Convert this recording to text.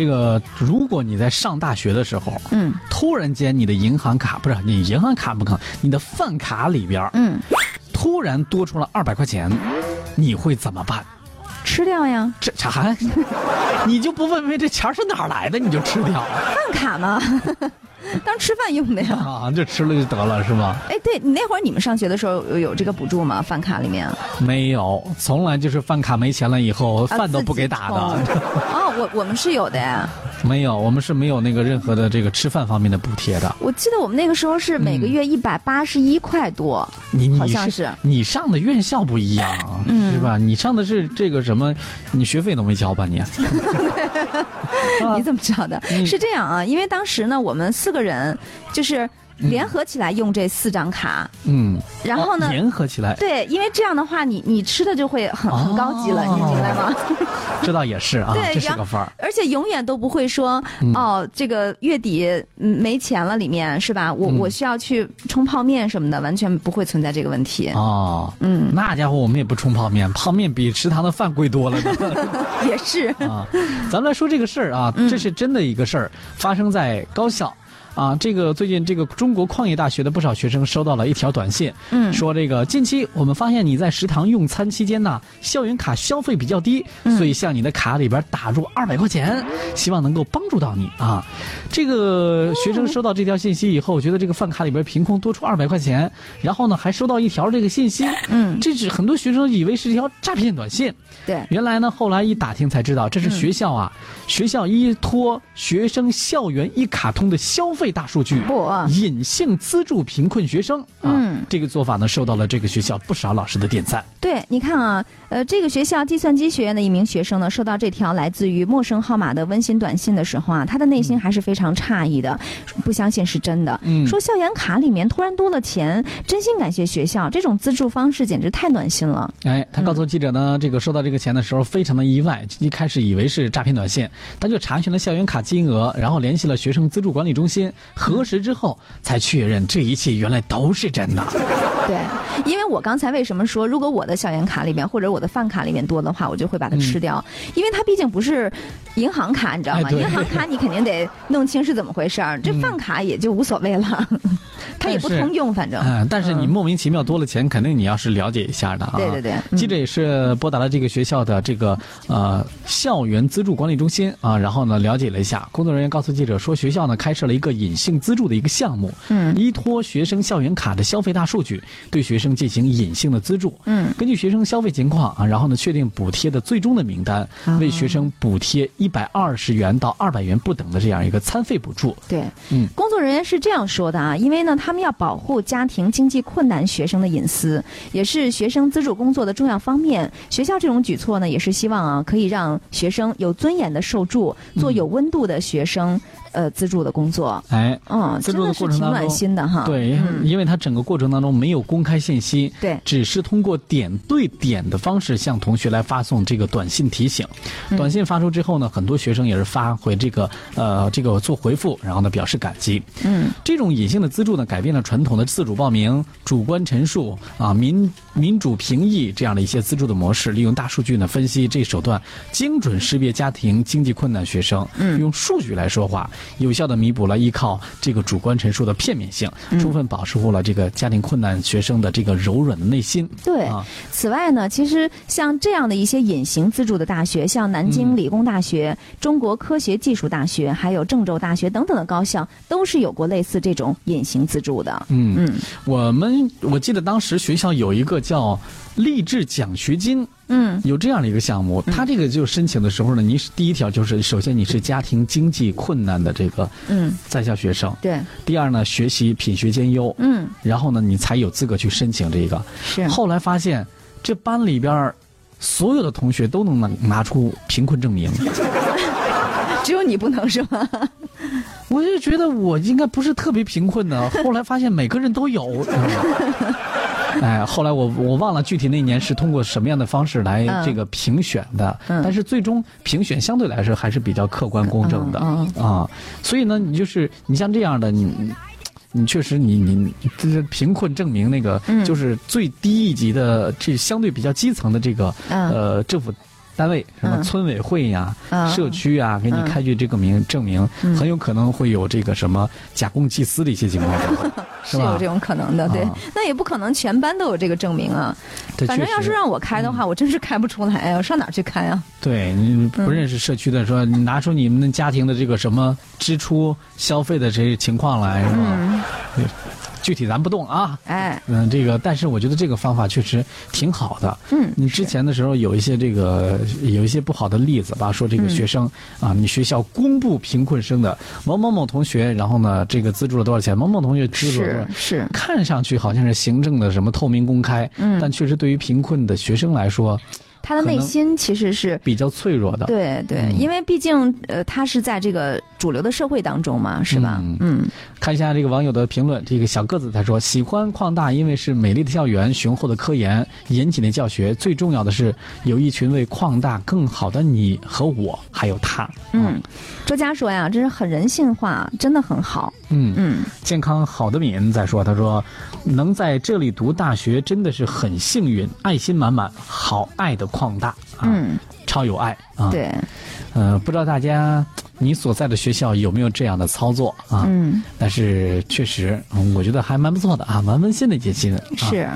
这个，如果你在上大学的时候，嗯突然间你的银行卡不是你银行卡不可能，你的饭卡里边嗯，突然多出了二百块钱，你会怎么办？吃掉呀，这啥？你就不问问这钱是哪儿来的，你就吃掉饭卡吗，当吃饭用的呀。啊？就吃了就得了是吗？哎，对你那会儿你们上学的时候有有这个补助吗？饭卡里面？没有，从来就是饭卡没钱了以后，啊饭都不给打的。啊哦，我我们是有的呀。没有，我们是没有那个任何的这个吃饭方面的补贴的。我记得我们那个时候是每个月一百八十一块多，你你好像是你上的院校不一样，嗯是吧？你上的是这个什么？你学费都没交吧你？你怎么知道的？嗯是这样啊，因为当时呢，我们四个人就是联合起来用这四张卡，嗯，然后呢哦联合起来，对，因为这样的话，你你吃的就会很很高级了，哦你明白吗？这倒也是啊，对这是个范儿。而且永远都不会说、嗯哦，这个月底嗯没钱了，里面是吧？我、嗯我需要去冲泡面什么的，完全不会存在这个问题。哦，嗯，那家伙我们也不冲泡面，泡面比食堂的饭贵多了呢。也是。啊，咱们来说这个事儿啊，嗯这是真的一个事儿，发生在高校。啊，这个最近这个中国矿业大学的不少学生收到了一条短信，嗯。说这个近期我们发现你在食堂用餐期间呢，校园卡消费比较低，嗯。所以向你的卡里边打入二百块钱，希望能够帮助到你啊。这个学生收到这条信息以后，觉得这个饭卡里边凭空多出二百块钱，然后呢还收到一条这个信息，嗯，这是很多学生以为是一条诈骗短信，对，原来呢，后来一打听才知道，这是学校啊，学校依托学生校园一卡通的消费大数据，嚯隐性资助贫困学生啊。嗯这个做法呢，受到了这个学校不少老师的点赞。对，你看啊，呃，这个学校计算机学院的一名学生呢，收到这条来自于陌生号码的温馨短信的时候啊，他的内心还是非常诧异的，不相信是真的。嗯说校园卡里面突然多了钱，真心感谢学校，这种资助方式简直太暖心了。哎，他告诉记者呢，这个收到这个钱的时候非常的意外，一开始以为是诈骗短信，他就查询了校园卡金额，然后联系了学生资助管理中心，核实之后才确认这一切原来都是真的。对，因为我刚才为什么说，如果我的校园卡里面或者我的饭卡里面多的话，我就会把它吃掉，因为它毕竟不是银行卡，你知道吗？银行卡你肯定得弄清是怎么回事儿，这饭卡也就无所谓了，它也不通用，反正。嗯，但是你嗯莫名其妙多了钱，肯定你要是了解一下的啊。对对对嗯记者也是拨打了这个学校的这个呃校园资助管理中心啊，然后呢了解了一下，工作人员告诉记者说，学校呢开设了一个隐性资助的一个项目，嗯依托学生校园卡的消费大数据，对学生进行隐性的资助。嗯根据学生消费情况啊，然后呢确定补贴的最终的名单，啊为学生补贴一百二十元到二百元不等的这样一个餐费补助。对，嗯工作人员是这样说的啊，因为呢，那他们要保护家庭经济困难学生的隐私，也是学生资助工作的重要方面。学校这种举措呢，也是希望啊，可以让学生有尊严的受助，做有温度的学生，呃，资助的工作。哎，嗯，资助的过程当中暖心的哈。对，嗯因为它整个过程当中没有公开信息，对只是通过点对点的方式向同学来发送这个短信提醒。嗯短信发出之后呢，很多学生也是发回这个呃这个做回复，然后呢表示感激。嗯，这种隐性的资助呢，改变了传统的自主报名、主观陈述啊、民民主评议这样的一些资助的模式，利用大数据呢分析这手段，精准识别家庭经济困难学生，嗯用数据来说话，有效的弥补了依靠这个主观陈述的片面性，嗯充分保护了这个家庭困难学生的这个柔软的内心。对。啊，此外呢，其实像这样的一些隐形资助的大学，像南京嗯理工大学、中国科学技术大学，还有郑州大学等等的高校，都是有过类似这种隐形资助的。嗯，嗯我们我记得当时学校有一个叫励志奖学金。嗯。有这样的一个项目，他这个就申请的时候呢，你是第一条就是，首先你是家庭经济困难的这个嗯，在校学生，对，第二呢，学习品学兼优，嗯。然后呢，你才有资格去申请这个。是，后来发现，这班里边所有的同学都能拿拿出贫困证明，只有你不能是吗？我就觉得我应该不是特别贫困的，后来发现每个人都有。嗯哎，后来我我忘了具体那年是通过什么样的方式来嗯这个评选的，嗯但是最终评选相对来说还是比较客观公正的、嗯啊。所以呢，你就是你像这样的你。你确实你，你你这是贫困证明那个，嗯就是最低一级的，这相对比较基层的这个，嗯呃，政府单位，什么嗯。村委会呀、啊社区啊，给你嗯开具这个名证明，嗯。很有可能会有这个什么假公济私的一些情况发生，吧？是有这？种可能的，对。啊，那也不可能全班都有这个证明啊。对反正要是让我开的话，我真是开不出来，我上哪去开啊？对你不认识社区的说，你拿出你们的家庭的这个什么支出、消费的这些情况来，是吧？嗯，具体咱不动啊。哎，嗯，这个，但是我觉得这个方法确实挺好的。嗯，你之前的时候有一些这个有一些不好的例子吧，说这个嗯学生、啊，你学校公布贫困生的某某某同学，然后呢，这个资助了多少钱，某某同学资助了多少是。是，看上去好像是行政的什么透明公开，嗯但确实对于贫困的学生来说他的内心其实是比较脆弱的。对对，嗯。因为毕竟呃，他是在这个主流的社会当中嘛，是吧？嗯。嗯。看一下这个网友的评论，这个小个子他说喜欢矿大，因为是美丽的校园、雄厚的科研、严谨的教学，最重要的是有一群为矿大更好的你和我，还有他。嗯，周佳说呀，真是很人性化，真的很好。嗯，嗯。健康好的敏在说，他说能在这里读大学真的是很幸运，爱心满满，好爱的矿大啊，嗯，超有爱啊。，对，呃，不知道大家你所在的学校有没有这样的操作啊？嗯但是确实，嗯我觉得还蛮不错的啊，蛮温馨的一节新闻。啊、是。